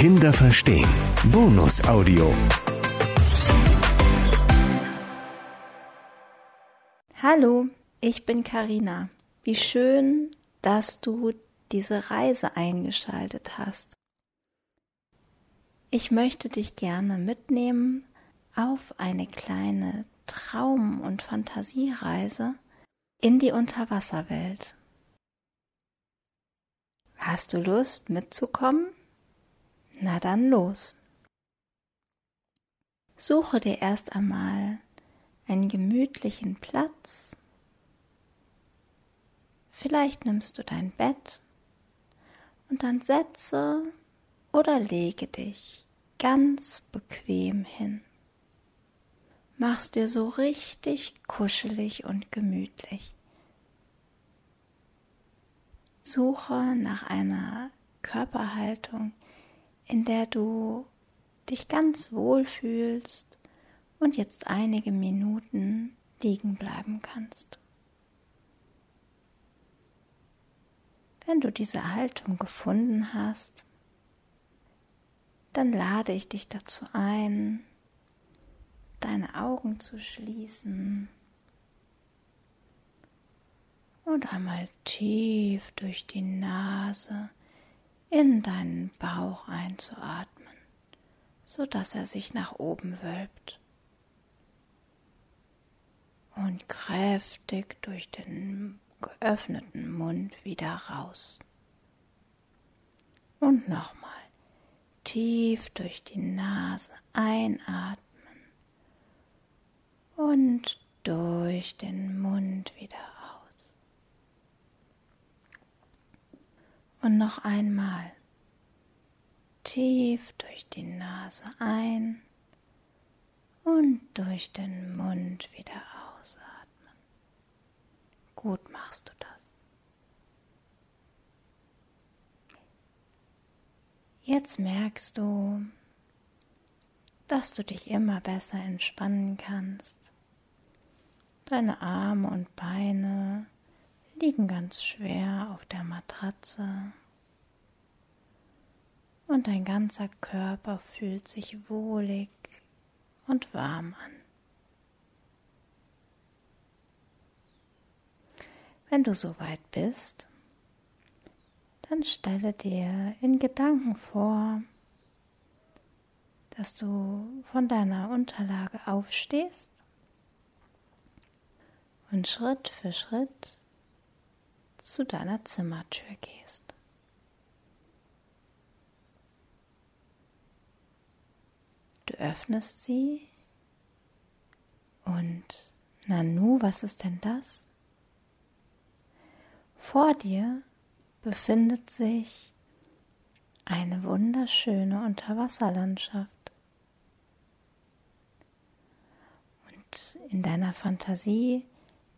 Kinder verstehen. Bonusaudio. Hallo, ich bin Karina. Wie schön, dass du diese Reise eingeschaltet hast. Ich möchte dich gerne mitnehmen auf eine kleine Traum- und Fantasiereise in die Unterwasserwelt. Hast du Lust mitzukommen? Na dann los. Suche dir erst einmal einen gemütlichen Platz. Vielleicht nimmst du dein Bett und dann setze oder lege dich ganz bequem hin. Mach's dir so richtig kuschelig und gemütlich. Suche nach einer Körperhaltung, in der du dich ganz wohl fühlst und jetzt einige Minuten liegen bleiben kannst. Wenn du diese Haltung gefunden hast, dann lade ich dich dazu ein, deine Augen zu schließen und einmal tief durch die Nase in deinen Bauch einzuatmen, sodass er sich nach oben wölbt. Und kräftig durch den geöffneten Mund wieder raus. Und nochmal tief durch die Nase einatmen und durch den Mund wieder aus. Und noch einmal tief durch die Nase ein und durch den Mund wieder ausatmen. Gut machst du das. Jetzt merkst du, dass du dich immer besser entspannen kannst. Deine Arme und Beine liegen ganz schwer auf der Matratze und dein ganzer Körper fühlt sich wohlig und warm an. Wenn du soweit bist, dann stelle dir in Gedanken vor, dass du von deiner Unterlage aufstehst und Schritt für Schritt zu deiner Zimmertür gehst. Du öffnest sie und Nanu, was ist denn das? Vor dir befindet sich eine wunderschöne Unterwasserlandschaft. Und in deiner Fantasie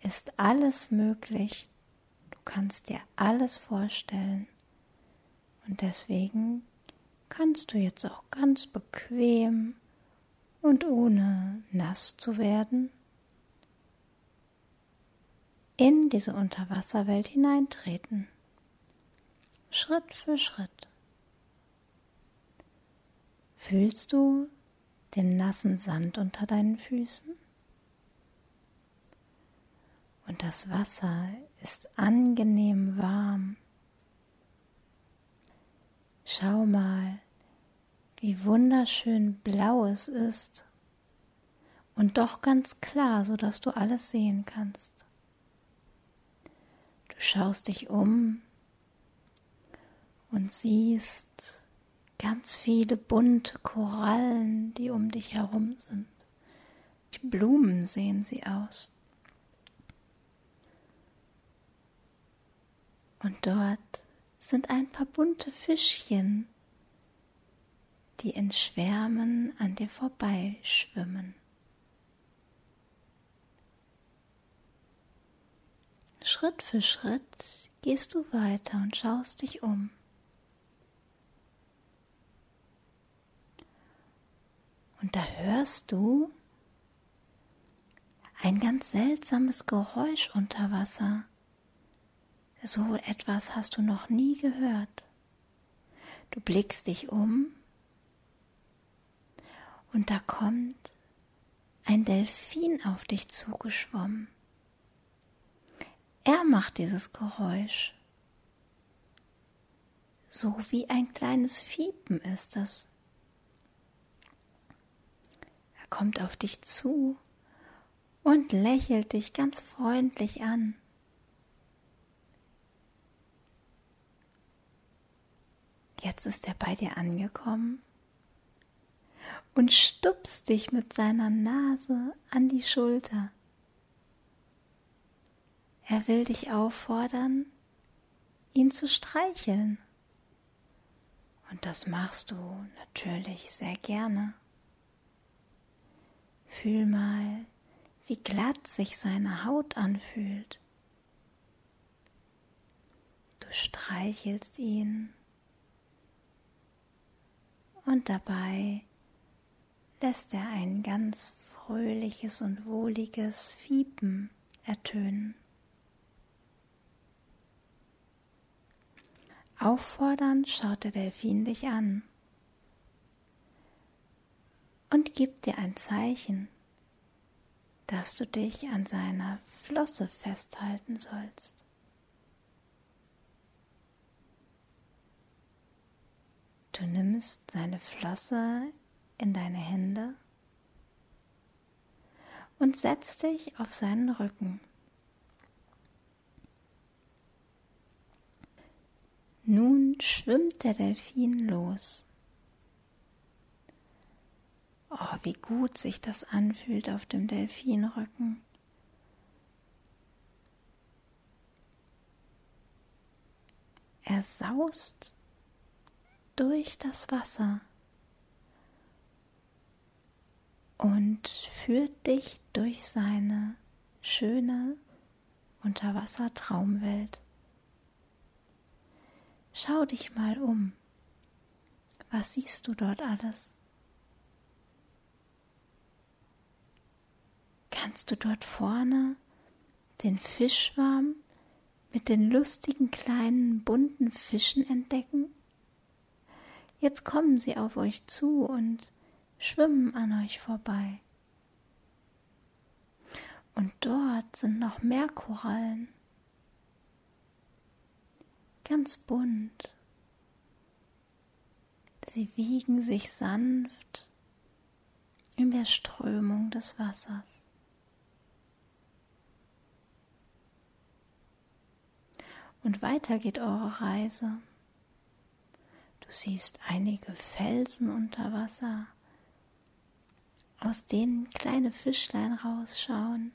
ist alles möglich. Du kannst dir alles vorstellen. Und deswegen kannst du jetzt auch ganz bequem und ohne nass zu werden in diese Unterwasserwelt hineintreten. Schritt für Schritt. Fühlst du den nassen Sand unter deinen Füßen? Und das Wasser ist angenehm warm. Schau mal, wie wunderschön blau es ist und doch ganz klar, so dass du alles sehen kannst. Du schaust dich um und siehst ganz viele bunte Korallen, die um dich herum sind. Die Blumen sehen sie aus. Und dort sind ein paar bunte Fischchen, die in Schwärmen an dir vorbeischwimmen. Schritt für Schritt gehst du weiter und schaust dich um. Und da hörst du ein ganz seltsames Geräusch unter Wasser. So etwas hast du noch nie gehört. Du blickst dich um Und da kommt ein Delfin auf dich zugeschwommen. Er macht dieses Geräusch. So wie ein kleines Fiepen ist es. Er kommt auf dich zu und lächelt dich ganz freundlich an. Jetzt ist er bei dir angekommen und stupst dich mit seiner Nase an die Schulter. Er will dich auffordern, ihn zu streicheln. Und das machst du natürlich sehr gerne. Fühl mal, wie glatt sich seine Haut anfühlt. Du streichelst ihn und dabei lässt er ein ganz fröhliches und wohliges Fiepen ertönen. Auffordernd schaut der Delfin dich an und gibt dir ein Zeichen, dass du dich an seiner Flosse festhalten sollst. Du nimmst seine Flosse in deine Hände und setzt dich auf seinen Rücken. Nun schwimmt der Delfin los. Oh, wie gut sich das anfühlt auf dem Delfinrücken. Er saust durch das Wasser und führt dich durch seine schöne Unterwassertraumwelt. Schau dich mal um. Was siehst du dort alles? Kannst du dort vorne den Fischschwarm mit den lustigen kleinen bunten Fischen entdecken? Jetzt kommen sie auf euch zu und schwimmen an euch vorbei. Und dort sind noch mehr Korallen, ganz bunt. Sie wiegen sich sanft in der Strömung des Wassers. Und weiter geht eure Reise siehst einige Felsen unter Wasser, aus denen kleine Fischlein rausschauen.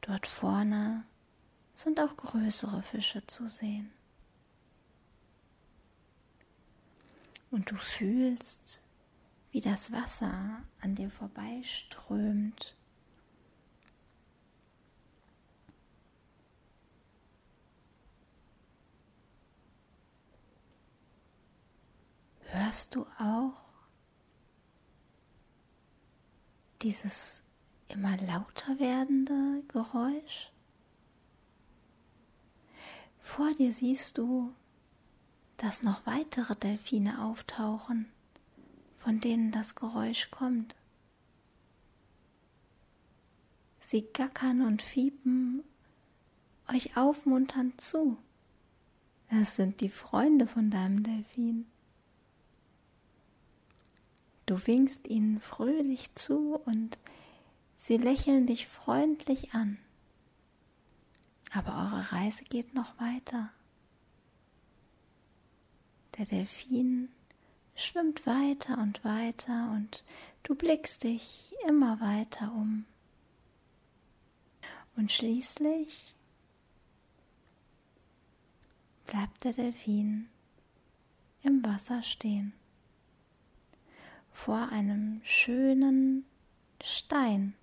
Dort vorne sind auch größere Fische zu sehen. Und du fühlst, wie das Wasser an dir vorbeiströmt Hörst du auch dieses immer lauter werdende Geräusch? Vor dir siehst du, dass noch weitere Delfine auftauchen, von denen das Geräusch kommt. Sie gackern und fiepen euch aufmunternd zu. Es sind die Freunde von deinem Delfin. Du winkst ihnen fröhlich zu und sie lächeln dich freundlich an. Aber eure Reise geht noch weiter. Der Delfin schwimmt weiter und weiter und du blickst dich immer weiter um. Und schließlich bleibt der Delfin im Wasser stehen vor einem schönen Stein,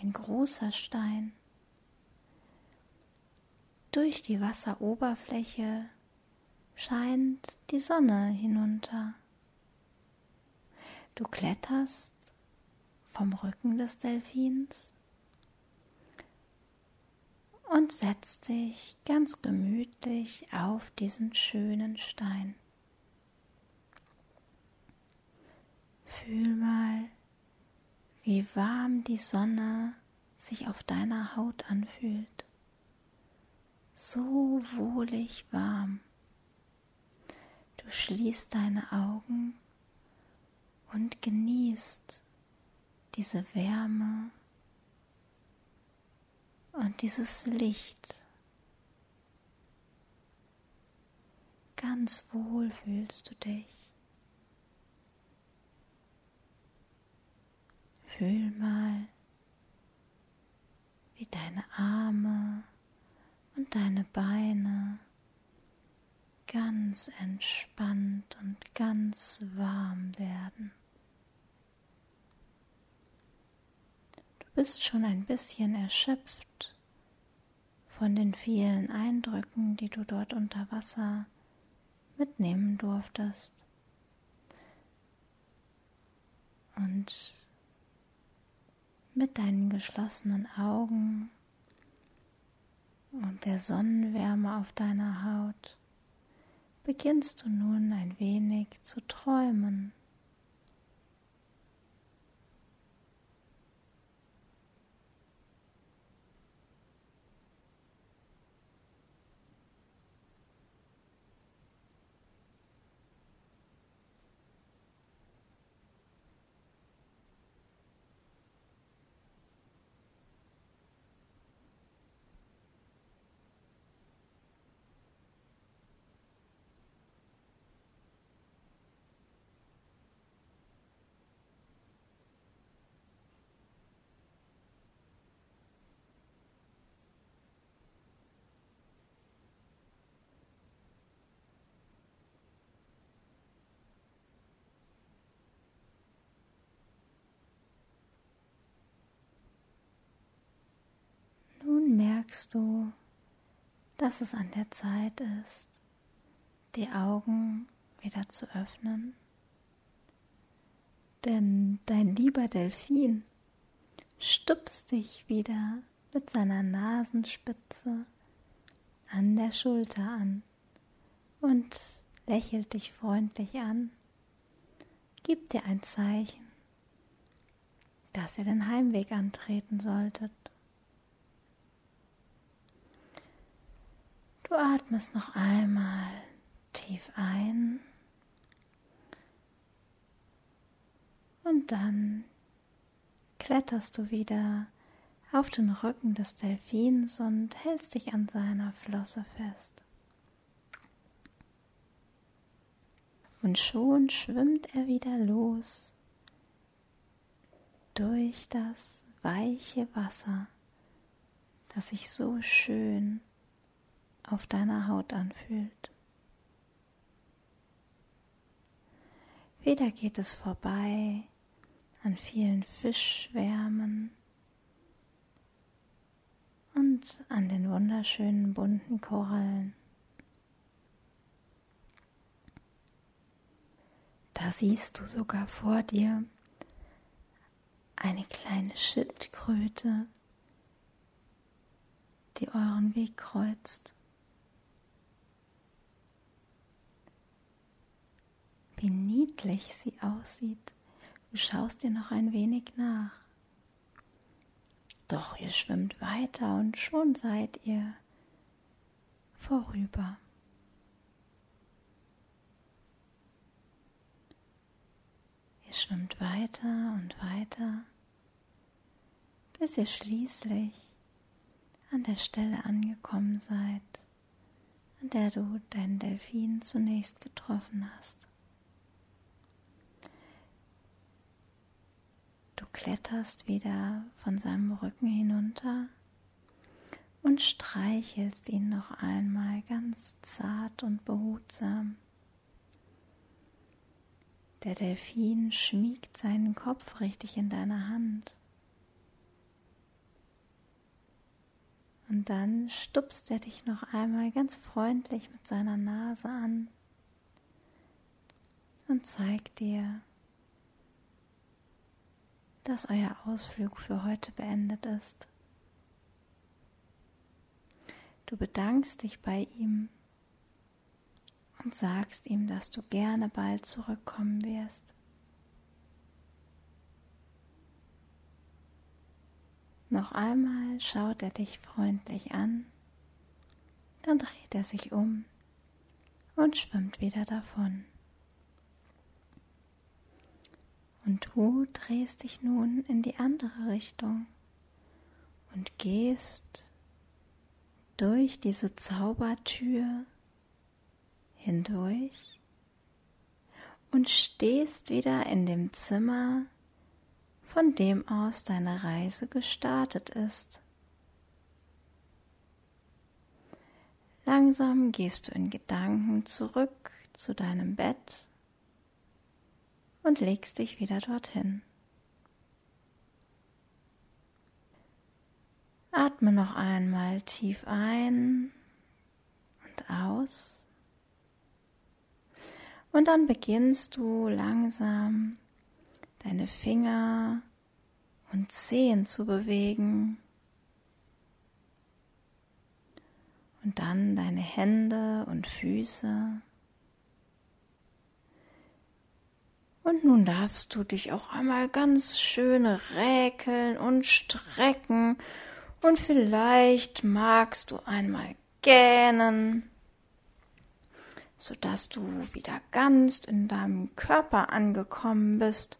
ein großer Stein. Durch die Wasseroberfläche scheint die Sonne hinunter. Du kletterst vom Rücken des Delfins und setzt dich ganz gemütlich auf diesen schönen Stein. Wie warm die Sonne sich auf deiner Haut anfühlt. So wohlig warm. Du schließt deine Augen und genießt diese Wärme und dieses Licht. Ganz wohl fühlst du dich. Fühl mal, wie deine Arme und deine Beine ganz entspannt und ganz warm werden. Du bist schon ein bisschen erschöpft von den vielen Eindrücken, die du dort unter Wasser mitnehmen durftest. Und mit deinen geschlossenen Augen und der Sonnenwärme auf deiner Haut beginnst du nun ein wenig zu träumen. Merkst du, dass es an der Zeit ist, die Augen wieder zu öffnen. Denn dein lieber Delfin stupst dich wieder mit seiner Nasenspitze an der Schulter an und lächelt dich freundlich an, gibt dir ein Zeichen, dass ihr den Heimweg antreten solltet. Du atmest noch einmal tief ein und dann kletterst du wieder auf den Rücken des Delfins und hältst dich an seiner Flosse fest. Und schon schwimmt er wieder los durch das weiche Wasser, das sich so schön auf deiner Haut anfühlt. Wieder geht es vorbei an vielen Fischschwärmen und an den wunderschönen bunten Korallen. Da siehst du sogar vor dir eine kleine Schildkröte, die euren Weg kreuzt. Wie niedlich sie aussieht. Du schaust ihr noch ein wenig nach. Doch ihr schwimmt weiter und schon seid ihr vorüber. Ihr schwimmt weiter und weiter, bis ihr schließlich an der Stelle angekommen seid, an der du deinen Delfin zunächst getroffen hast. Du kletterst wieder von seinem Rücken hinunter und streichelst ihn noch einmal ganz zart und behutsam. Der Delfin schmiegt seinen Kopf richtig in deiner Hand. Und dann stupst er dich noch einmal ganz freundlich mit seiner Nase an und zeigt dir, dass euer Ausflug für heute beendet ist. Du bedankst dich bei ihm und sagst ihm, dass du gerne bald zurückkommen wirst. Noch einmal schaut er dich freundlich an, dann dreht er sich um und schwimmt wieder davon. Und du drehst dich nun in die andere Richtung und gehst durch diese Zaubertür hindurch und stehst wieder in dem Zimmer, von dem aus deine Reise gestartet ist. Langsam gehst du in Gedanken zurück zu deinem Bett und legst dich wieder dorthin. Atme noch einmal tief ein und aus. Und dann beginnst du langsam deine Finger und Zehen zu bewegen. Und dann deine Hände und Füße. Und nun darfst du dich auch einmal ganz schön räkeln und strecken und vielleicht magst du einmal gähnen, sodass du wieder ganz in deinem Körper angekommen bist.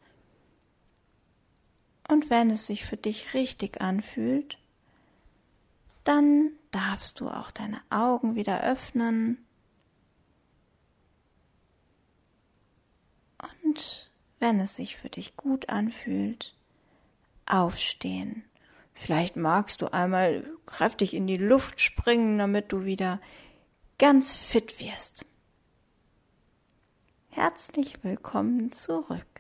Und wenn es sich für dich richtig anfühlt, dann darfst du auch deine Augen wieder öffnen und wenn es sich für dich gut anfühlt, aufstehen. Vielleicht magst du einmal kräftig in die Luft springen, damit du wieder ganz fit wirst. Herzlich willkommen zurück.